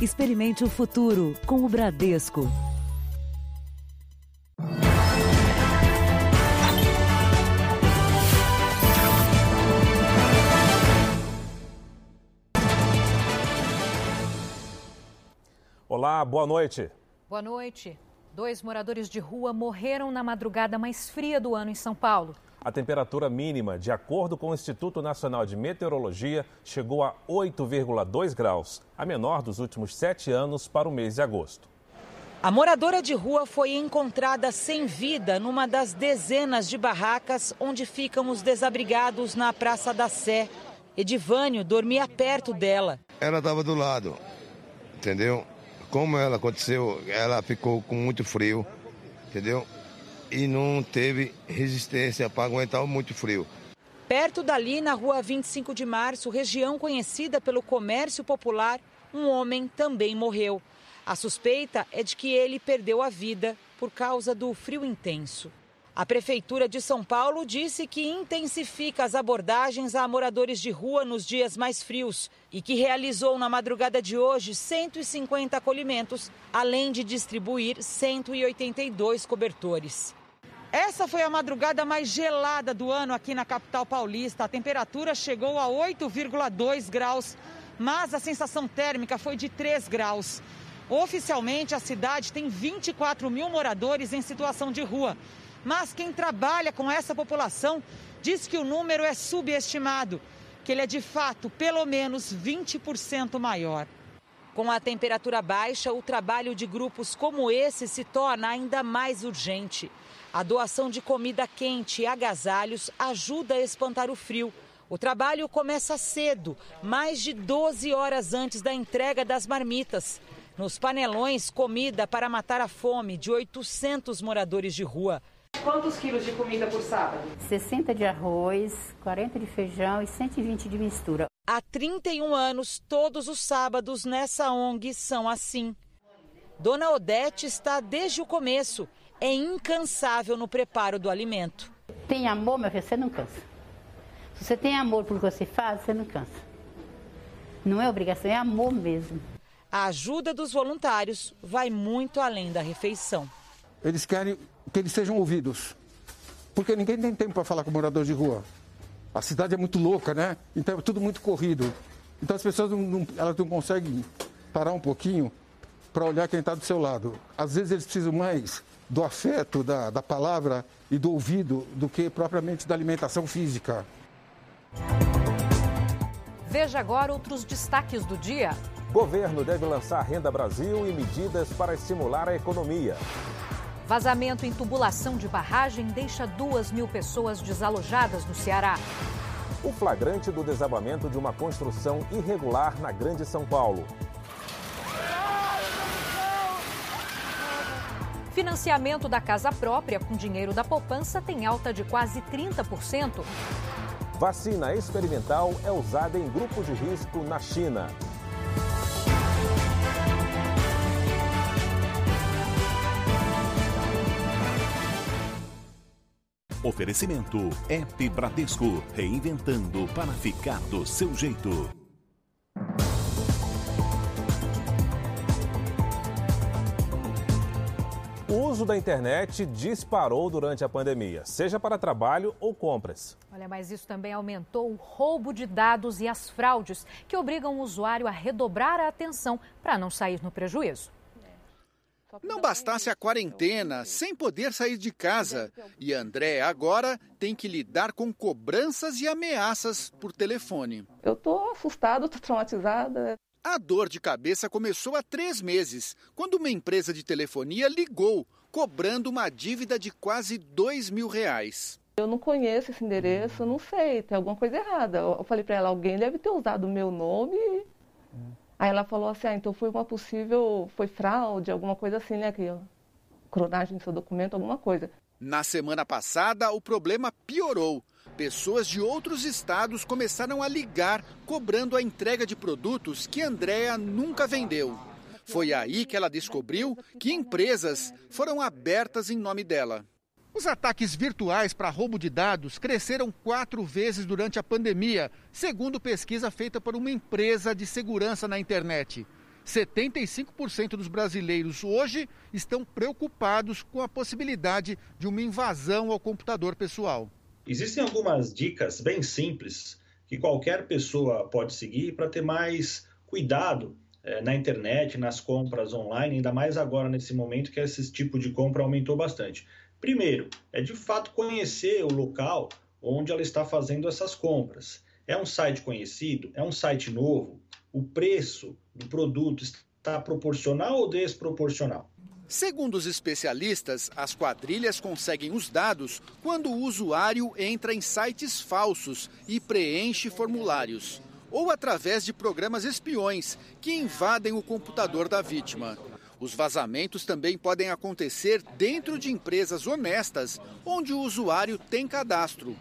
Experimente o futuro com o Bradesco. Olá, boa noite. Boa noite. Dois moradores de rua morreram na madrugada mais fria do ano em São Paulo. A temperatura mínima, de acordo com o Instituto Nacional de Meteorologia, chegou a 8,2 graus, a menor dos últimos sete anos para o mês de agosto. A moradora de rua foi encontrada sem vida numa das dezenas de barracas onde ficam os desabrigados na Praça da Sé. Edivânio dormia perto dela. Ela estava do lado, entendeu? como ela aconteceu, ela ficou com muito frio, entendeu? E não teve resistência para aguentar muito frio. Perto dali, na rua 25 de março, região conhecida pelo comércio popular, um homem também morreu. A suspeita é de que ele perdeu a vida por causa do frio intenso. A Prefeitura de São Paulo disse que intensifica as abordagens a moradores de rua nos dias mais frios e que realizou na madrugada de hoje 150 acolhimentos, além de distribuir 182 cobertores. Essa foi a madrugada mais gelada do ano aqui na capital paulista. A temperatura chegou a 8,2 graus, mas a sensação térmica foi de 3 graus. Oficialmente, a cidade tem 24 mil moradores em situação de rua. Mas quem trabalha com essa população diz que o número é subestimado, que ele é de fato pelo menos 20% maior. Com a temperatura baixa, o trabalho de grupos como esse se torna ainda mais urgente. A doação de comida quente e agasalhos ajuda a espantar o frio. O trabalho começa cedo, mais de 12 horas antes da entrega das marmitas. Nos panelões, comida para matar a fome de 800 moradores de rua. Quantos quilos de comida por sábado? 60 de arroz, 40 de feijão e 120 de mistura. Há 31 anos, todos os sábados nessa ONG são assim. Dona Odete está desde o começo. É incansável no preparo do alimento. Tem amor, meu filho, você não cansa. Se você tem amor por o que você faz, você não cansa. Não é obrigação, é amor mesmo. A ajuda dos voluntários vai muito além da refeição. Eles querem que eles sejam ouvidos. Porque ninguém tem tempo para falar com morador de rua. A cidade é muito louca, né? Então é tudo muito corrido. Então as pessoas não, não elas não conseguem parar um pouquinho para olhar quem está do seu lado. Às vezes eles precisam mais do afeto, da, da palavra e do ouvido do que propriamente da alimentação física. Veja agora outros destaques do dia. Governo deve lançar Renda Brasil e medidas para estimular a economia. Vazamento em tubulação de barragem deixa duas mil pessoas desalojadas no Ceará. O flagrante do desabamento de uma construção irregular na Grande São Paulo. Financiamento da casa própria com dinheiro da poupança tem alta de quase 30%. Vacina experimental é usada em grupo de risco na China. Oferecimento App Bradesco, reinventando para ficar do seu jeito. O uso da internet disparou durante a pandemia, seja para trabalho ou compras. Olha, mas isso também aumentou o roubo de dados e as fraudes, que obrigam o usuário a redobrar a atenção para não sair no prejuízo. Não bastasse a quarentena, sem poder sair de casa, e André agora tem que lidar com cobranças e ameaças por telefone. Eu tô assustada, tô traumatizada. A dor de cabeça começou há três meses, quando uma empresa de telefonia ligou, cobrando uma dívida de quase dois mil reais. Eu não conheço esse endereço, não sei, tem alguma coisa errada. Eu falei para ela, alguém deve ter usado o meu nome Aí ela falou assim, ah, então foi uma possível, foi fraude, alguma coisa assim, né? Que clonagem do seu documento, alguma coisa. Na semana passada, o problema piorou. Pessoas de outros estados começaram a ligar, cobrando a entrega de produtos que Andréa nunca vendeu. Foi aí que ela descobriu que empresas foram abertas em nome dela. Os ataques virtuais para roubo de dados cresceram quatro vezes durante a pandemia, segundo pesquisa feita por uma empresa de segurança na internet. 75% dos brasileiros hoje estão preocupados com a possibilidade de uma invasão ao computador pessoal. Existem algumas dicas bem simples que qualquer pessoa pode seguir para ter mais cuidado é, na internet, nas compras online, ainda mais agora nesse momento que esse tipo de compra aumentou bastante. Primeiro, é de fato conhecer o local onde ela está fazendo essas compras. É um site conhecido? É um site novo? O preço do produto está proporcional ou desproporcional? Segundo os especialistas, as quadrilhas conseguem os dados quando o usuário entra em sites falsos e preenche formulários, ou através de programas espiões que invadem o computador da vítima. Os vazamentos também podem acontecer dentro de empresas honestas, onde o usuário tem cadastro.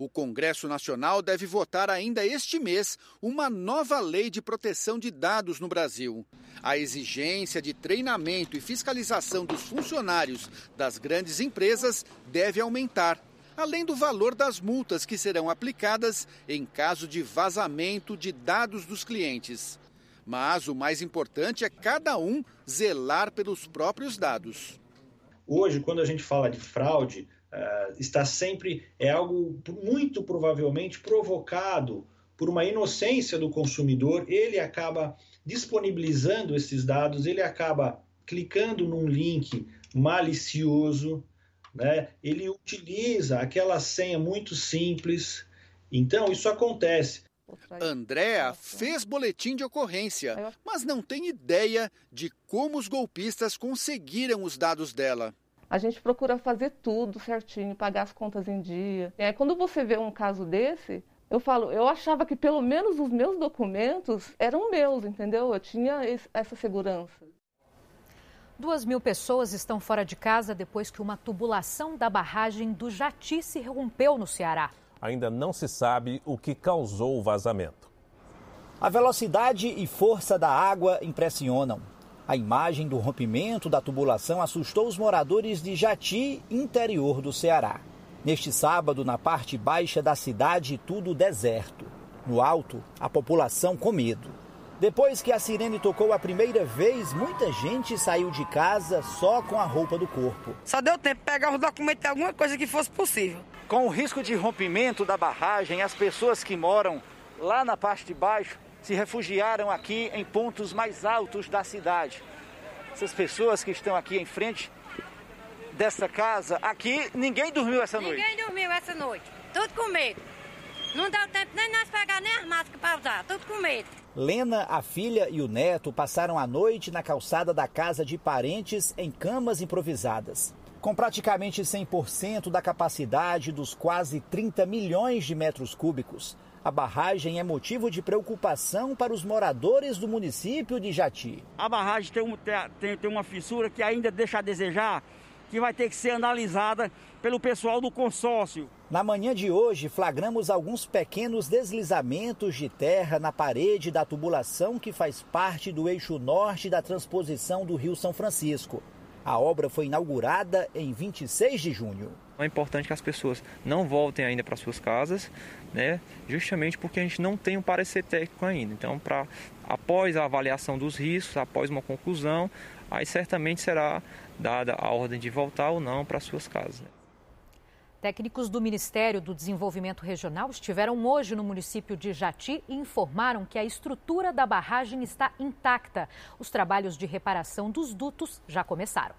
O Congresso Nacional deve votar ainda este mês uma nova lei de proteção de dados no Brasil. A exigência de treinamento e fiscalização dos funcionários das grandes empresas deve aumentar, além do valor das multas que serão aplicadas em caso de vazamento de dados dos clientes. Mas o mais importante é cada um zelar pelos próprios dados. Hoje, quando a gente fala de fraude, uh, está sempre é algo muito provavelmente provocado por uma inocência do consumidor. Ele acaba disponibilizando esses dados, ele acaba clicando num link malicioso, né? Ele utiliza aquela senha muito simples. Então isso acontece. Andréa fez boletim de ocorrência, mas não tem ideia de como os golpistas conseguiram os dados dela. A gente procura fazer tudo certinho, pagar as contas em dia. É, quando você vê um caso desse, eu falo, eu achava que pelo menos os meus documentos eram meus, entendeu? Eu tinha essa segurança. Duas mil pessoas estão fora de casa depois que uma tubulação da barragem do Jati se rompeu no Ceará. Ainda não se sabe o que causou o vazamento. A velocidade e força da água impressionam. A imagem do rompimento da tubulação assustou os moradores de Jati, interior do Ceará. Neste sábado, na parte baixa da cidade, tudo deserto. No alto, a população com medo. Depois que a sirene tocou a primeira vez, muita gente saiu de casa só com a roupa do corpo. Só deu tempo de pegar os documentos alguma coisa que fosse possível. Com o risco de rompimento da barragem, as pessoas que moram lá na parte de baixo se refugiaram aqui em pontos mais altos da cidade. Essas pessoas que estão aqui em frente dessa casa, aqui ninguém dormiu essa noite. Ninguém dormiu essa noite, tudo com medo. Não deu tempo nem nós pegar nem as máscaras para usar, tudo com medo. Lena, a filha e o neto passaram a noite na calçada da casa de parentes em camas improvisadas. Com praticamente 100% da capacidade dos quase 30 milhões de metros cúbicos, a barragem é motivo de preocupação para os moradores do município de Jati. A barragem tem, um, tem, tem uma fissura que ainda deixa a desejar, que vai ter que ser analisada pelo pessoal do consórcio. Na manhã de hoje, flagramos alguns pequenos deslizamentos de terra na parede da tubulação que faz parte do eixo norte da transposição do Rio São Francisco. A obra foi inaugurada em 26 de junho. É importante que as pessoas não voltem ainda para suas casas, né? Justamente porque a gente não tem um parecer técnico ainda. Então, para após a avaliação dos riscos, após uma conclusão, aí certamente será dada a ordem de voltar ou não para suas casas. Né? Técnicos do Ministério do Desenvolvimento Regional estiveram hoje no município de Jati e informaram que a estrutura da barragem está intacta. Os trabalhos de reparação dos dutos já começaram.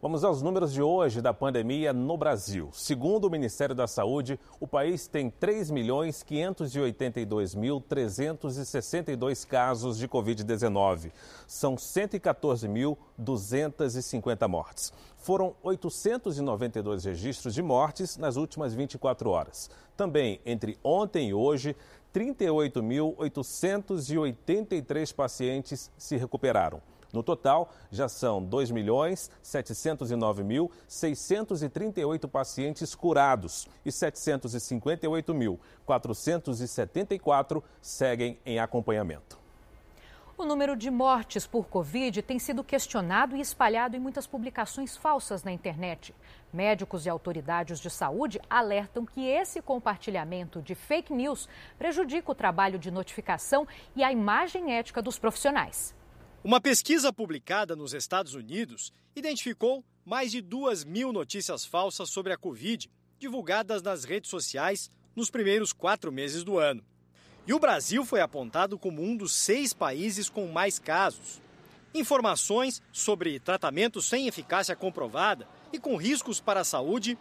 Vamos aos números de hoje da pandemia no Brasil. Segundo o Ministério da Saúde, o país tem 3.582.362 casos de Covid-19. São 114.250 mortes. Foram 892 registros de mortes nas últimas 24 horas. Também, entre ontem e hoje, 38.883 pacientes se recuperaram. No total, já são 2.709.638 pacientes curados e 758.474 seguem em acompanhamento. O número de mortes por Covid tem sido questionado e espalhado em muitas publicações falsas na internet. Médicos e autoridades de saúde alertam que esse compartilhamento de fake news prejudica o trabalho de notificação e a imagem ética dos profissionais. Uma pesquisa publicada nos Estados Unidos identificou mais de duas mil notícias falsas sobre a Covid divulgadas nas redes sociais nos primeiros quatro meses do ano. E o Brasil foi apontado como um dos seis países com mais casos. Informações sobre tratamentos sem eficácia comprovada e com riscos para a saúde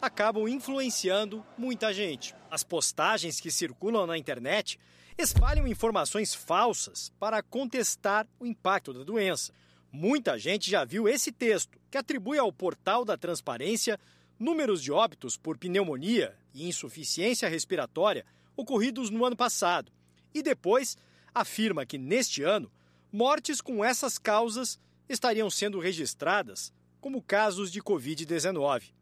acabam influenciando muita gente. As postagens que circulam na internet espalham informações falsas para contestar o impacto da doença. Muita gente já viu esse texto, que atribui ao portal da transparência números de óbitos por pneumonia e insuficiência respiratória ocorridos no ano passado, e depois afirma que neste ano mortes com essas causas estariam sendo registradas como casos de Covid-19.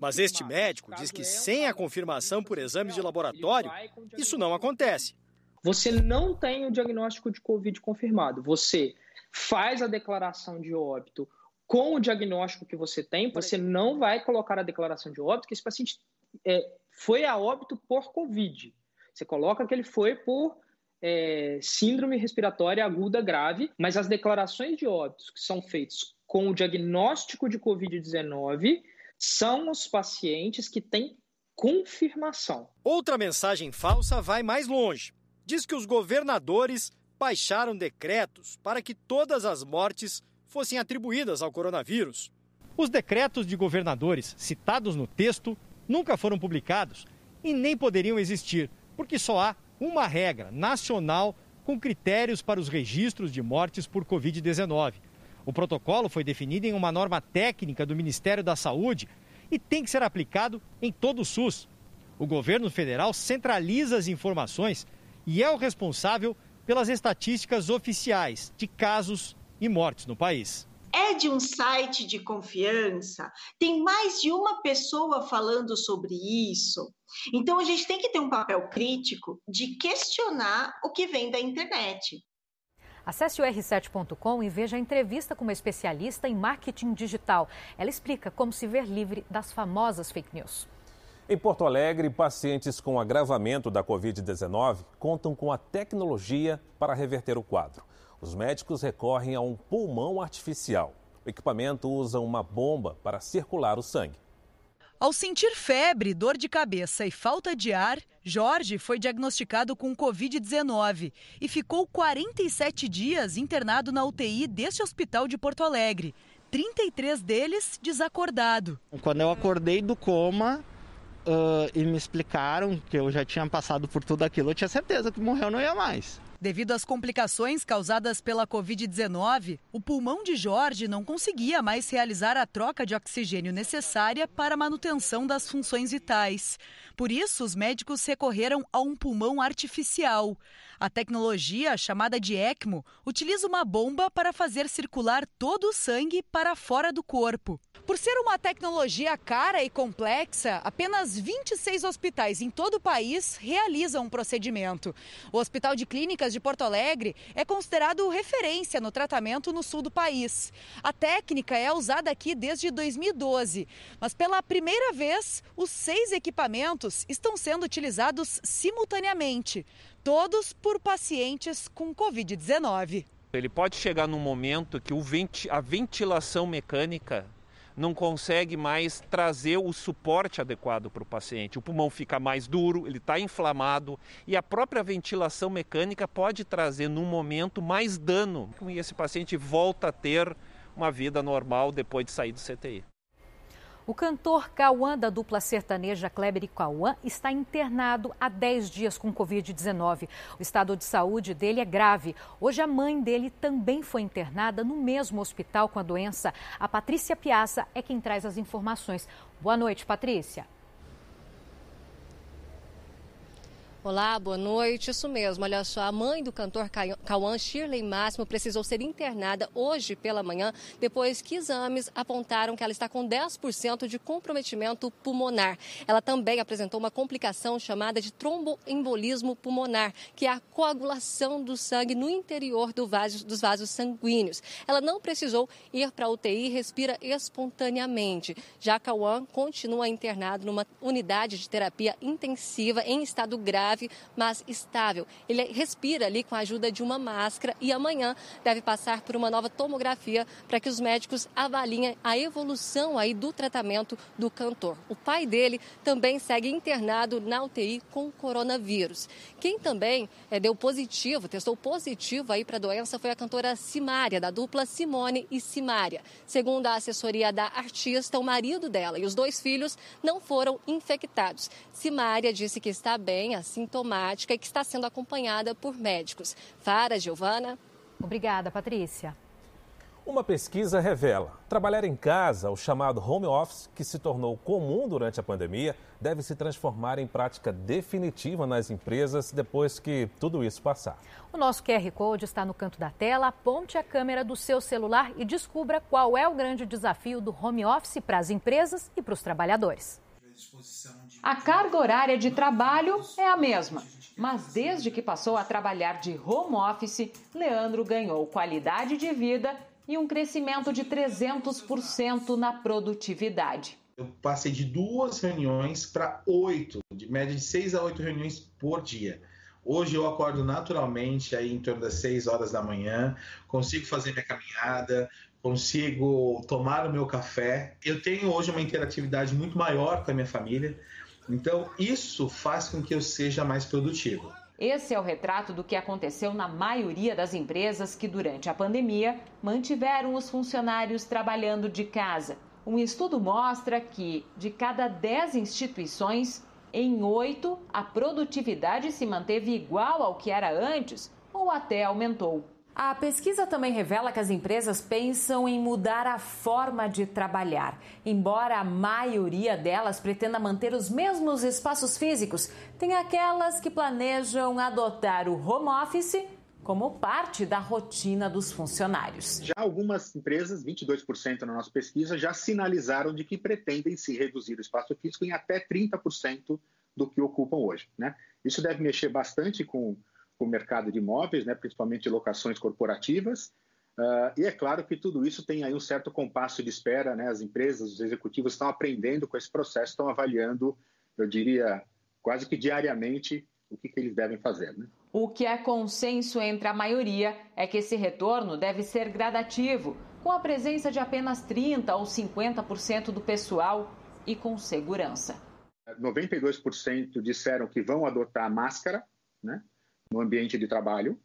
Mas este médico diz que sem a confirmação por exames de laboratório, isso não acontece. Você não tem o diagnóstico de Covid confirmado. Você faz a declaração de óbito com o diagnóstico que você tem, você não vai colocar a declaração de óbito que esse paciente é, foi a óbito por Covid. Você coloca que ele foi por é, síndrome respiratória aguda grave, mas as declarações de óbitos que são feitas com o diagnóstico de Covid-19 são os pacientes que têm confirmação. Outra mensagem falsa vai mais longe. Diz que os governadores baixaram decretos para que todas as mortes fossem atribuídas ao coronavírus. Os decretos de governadores citados no texto nunca foram publicados e nem poderiam existir, porque só há uma regra nacional com critérios para os registros de mortes por Covid-19. O protocolo foi definido em uma norma técnica do Ministério da Saúde e tem que ser aplicado em todo o SUS. O governo federal centraliza as informações e é o responsável pelas estatísticas oficiais de casos e mortes no país. É de um site de confiança, tem mais de uma pessoa falando sobre isso. Então a gente tem que ter um papel crítico de questionar o que vem da internet. Acesse o r7.com e veja a entrevista com uma especialista em marketing digital. Ela explica como se ver livre das famosas fake news. Em Porto Alegre, pacientes com agravamento da Covid-19 contam com a tecnologia para reverter o quadro. Os médicos recorrem a um pulmão artificial. O equipamento usa uma bomba para circular o sangue. Ao sentir febre, dor de cabeça e falta de ar, Jorge foi diagnosticado com Covid-19 e ficou 47 dias internado na UTI deste hospital de Porto Alegre. 33 deles desacordado. Quando eu acordei do coma uh, e me explicaram que eu já tinha passado por tudo aquilo, eu tinha certeza que morreu não ia mais. Devido às complicações causadas pela Covid-19, o pulmão de Jorge não conseguia mais realizar a troca de oxigênio necessária para a manutenção das funções vitais. Por isso, os médicos recorreram a um pulmão artificial. A tecnologia, chamada de ECMO, utiliza uma bomba para fazer circular todo o sangue para fora do corpo. Por ser uma tecnologia cara e complexa, apenas 26 hospitais em todo o país realizam o procedimento. O Hospital de Clínicas de Porto Alegre é considerado referência no tratamento no sul do país. A técnica é usada aqui desde 2012, mas pela primeira vez, os seis equipamentos estão sendo utilizados simultaneamente, todos por pacientes com Covid-19. Ele pode chegar num momento que a ventilação mecânica não consegue mais trazer o suporte adequado para o paciente. O pulmão fica mais duro, ele está inflamado e a própria ventilação mecânica pode trazer, num momento, mais dano. E esse paciente volta a ter uma vida normal depois de sair do CTI. O cantor Cauã da dupla sertaneja Kleber e Cauã está internado há 10 dias com Covid-19. O estado de saúde dele é grave. Hoje a mãe dele também foi internada no mesmo hospital com a doença. A Patrícia Piazza é quem traz as informações. Boa noite, Patrícia. Olá, boa noite. Isso mesmo. Olha só, a mãe do cantor Cauã, Shirley Máximo, precisou ser internada hoje pela manhã, depois que exames apontaram que ela está com 10% de comprometimento pulmonar. Ela também apresentou uma complicação chamada de tromboembolismo pulmonar, que é a coagulação do sangue no interior do vaso, dos vasos sanguíneos. Ela não precisou ir para a UTI e respira espontaneamente. Já Cauã continua internado numa unidade de terapia intensiva em estado grave grave, mas estável. Ele respira ali com a ajuda de uma máscara e amanhã deve passar por uma nova tomografia para que os médicos avaliem a evolução aí do tratamento do cantor. O pai dele também segue internado na UTI com coronavírus. Quem também é, deu positivo, testou positivo aí para a doença foi a cantora Simária, da dupla Simone e Simária. Segundo a assessoria da artista, o marido dela e os dois filhos não foram infectados. Simária disse que está bem, assintomática e que está sendo acompanhada por médicos. Fara, Giovana. Obrigada, Patrícia. Uma pesquisa revela: trabalhar em casa, o chamado home office, que se tornou comum durante a pandemia, deve se transformar em prática definitiva nas empresas depois que tudo isso passar. O nosso QR Code está no canto da tela. Aponte a câmera do seu celular e descubra qual é o grande desafio do home office para as empresas e para os trabalhadores. A carga horária de trabalho é a mesma, mas desde que passou a trabalhar de home office, Leandro ganhou qualidade de vida e um crescimento de 300% na produtividade. Eu passei de duas reuniões para oito, de média de seis a oito reuniões por dia. Hoje eu acordo naturalmente aí em torno das seis horas da manhã, consigo fazer minha caminhada, consigo tomar o meu café. Eu tenho hoje uma interatividade muito maior com a minha família, então isso faz com que eu seja mais produtivo. Esse é o retrato do que aconteceu na maioria das empresas que, durante a pandemia, mantiveram os funcionários trabalhando de casa. Um estudo mostra que, de cada 10 instituições, em 8 a produtividade se manteve igual ao que era antes ou até aumentou. A pesquisa também revela que as empresas pensam em mudar a forma de trabalhar. Embora a maioria delas pretenda manter os mesmos espaços físicos, tem aquelas que planejam adotar o home office como parte da rotina dos funcionários. Já algumas empresas, 22% na nossa pesquisa, já sinalizaram de que pretendem se reduzir o espaço físico em até 30% do que ocupam hoje. Né? Isso deve mexer bastante com com o mercado de imóveis, né, principalmente locações corporativas. Uh, e é claro que tudo isso tem aí um certo compasso de espera, né? As empresas, os executivos estão aprendendo com esse processo, estão avaliando, eu diria, quase que diariamente o que, que eles devem fazer. Né? O que é consenso entre a maioria é que esse retorno deve ser gradativo, com a presença de apenas 30% ou 50% do pessoal e com segurança. 92% disseram que vão adotar máscara, né? No ambiente de trabalho.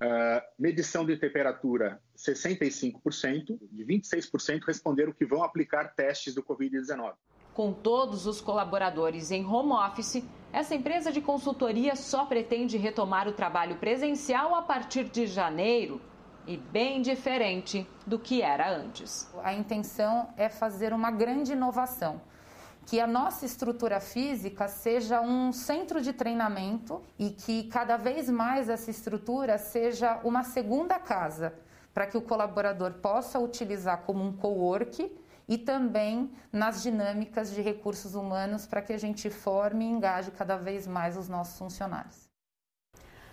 Uh, medição de temperatura, 65%, de 26% responderam que vão aplicar testes do Covid-19. Com todos os colaboradores em home office, essa empresa de consultoria só pretende retomar o trabalho presencial a partir de janeiro e bem diferente do que era antes. A intenção é fazer uma grande inovação que a nossa estrutura física seja um centro de treinamento e que cada vez mais essa estrutura seja uma segunda casa, para que o colaborador possa utilizar como um co-work e também nas dinâmicas de recursos humanos para que a gente forme e engaje cada vez mais os nossos funcionários.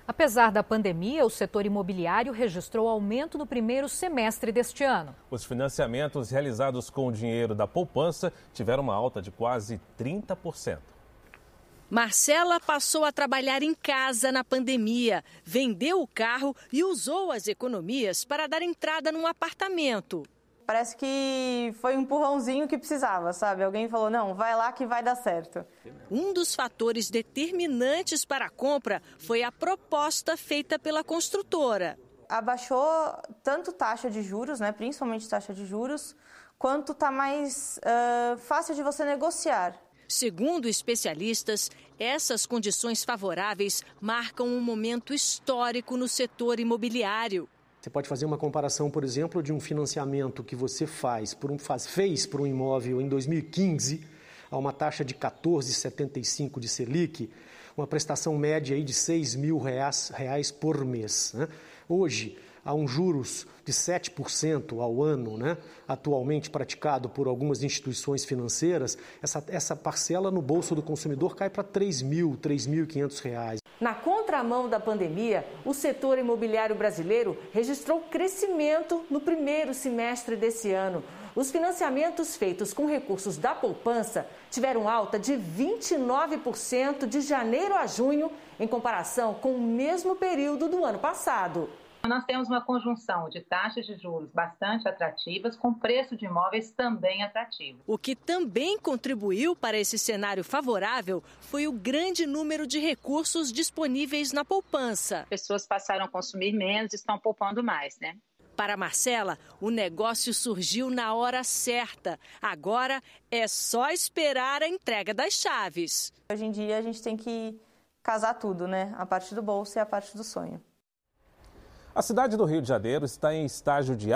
Apesar da pandemia, o setor imobiliário registrou aumento no primeiro semestre deste ano. Os financiamentos realizados com o dinheiro da poupança tiveram uma alta de quase 30%. Marcela passou a trabalhar em casa na pandemia, vendeu o carro e usou as economias para dar entrada num apartamento. Parece que foi um empurrãozinho que precisava, sabe? Alguém falou: não, vai lá que vai dar certo. Um dos fatores determinantes para a compra foi a proposta feita pela construtora. Abaixou tanto taxa de juros, né, principalmente taxa de juros, quanto está mais uh, fácil de você negociar. Segundo especialistas, essas condições favoráveis marcam um momento histórico no setor imobiliário. Você pode fazer uma comparação, por exemplo, de um financiamento que você faz, por um, faz fez por um imóvel em 2015 a uma taxa de 14,75 de Selic, uma prestação média aí de 6 mil reais, reais por mês. Né? Hoje, há um juros de 7% ao ano, né? atualmente praticado por algumas instituições financeiras, essa, essa parcela no bolso do consumidor cai para 3 mil, 3.500 reais. Na contramão da pandemia, o setor imobiliário brasileiro registrou crescimento no primeiro semestre desse ano. Os financiamentos feitos com recursos da poupança tiveram alta de 29% de janeiro a junho, em comparação com o mesmo período do ano passado. Nós temos uma conjunção de taxas de juros bastante atrativas, com preço de imóveis também atrativo. O que também contribuiu para esse cenário favorável foi o grande número de recursos disponíveis na poupança. Pessoas passaram a consumir menos e estão poupando mais, né? Para Marcela, o negócio surgiu na hora certa. Agora é só esperar a entrega das chaves. Hoje em dia a gente tem que casar tudo, né? A parte do bolso e a parte do sonho. A cidade do Rio de Janeiro está em estágio de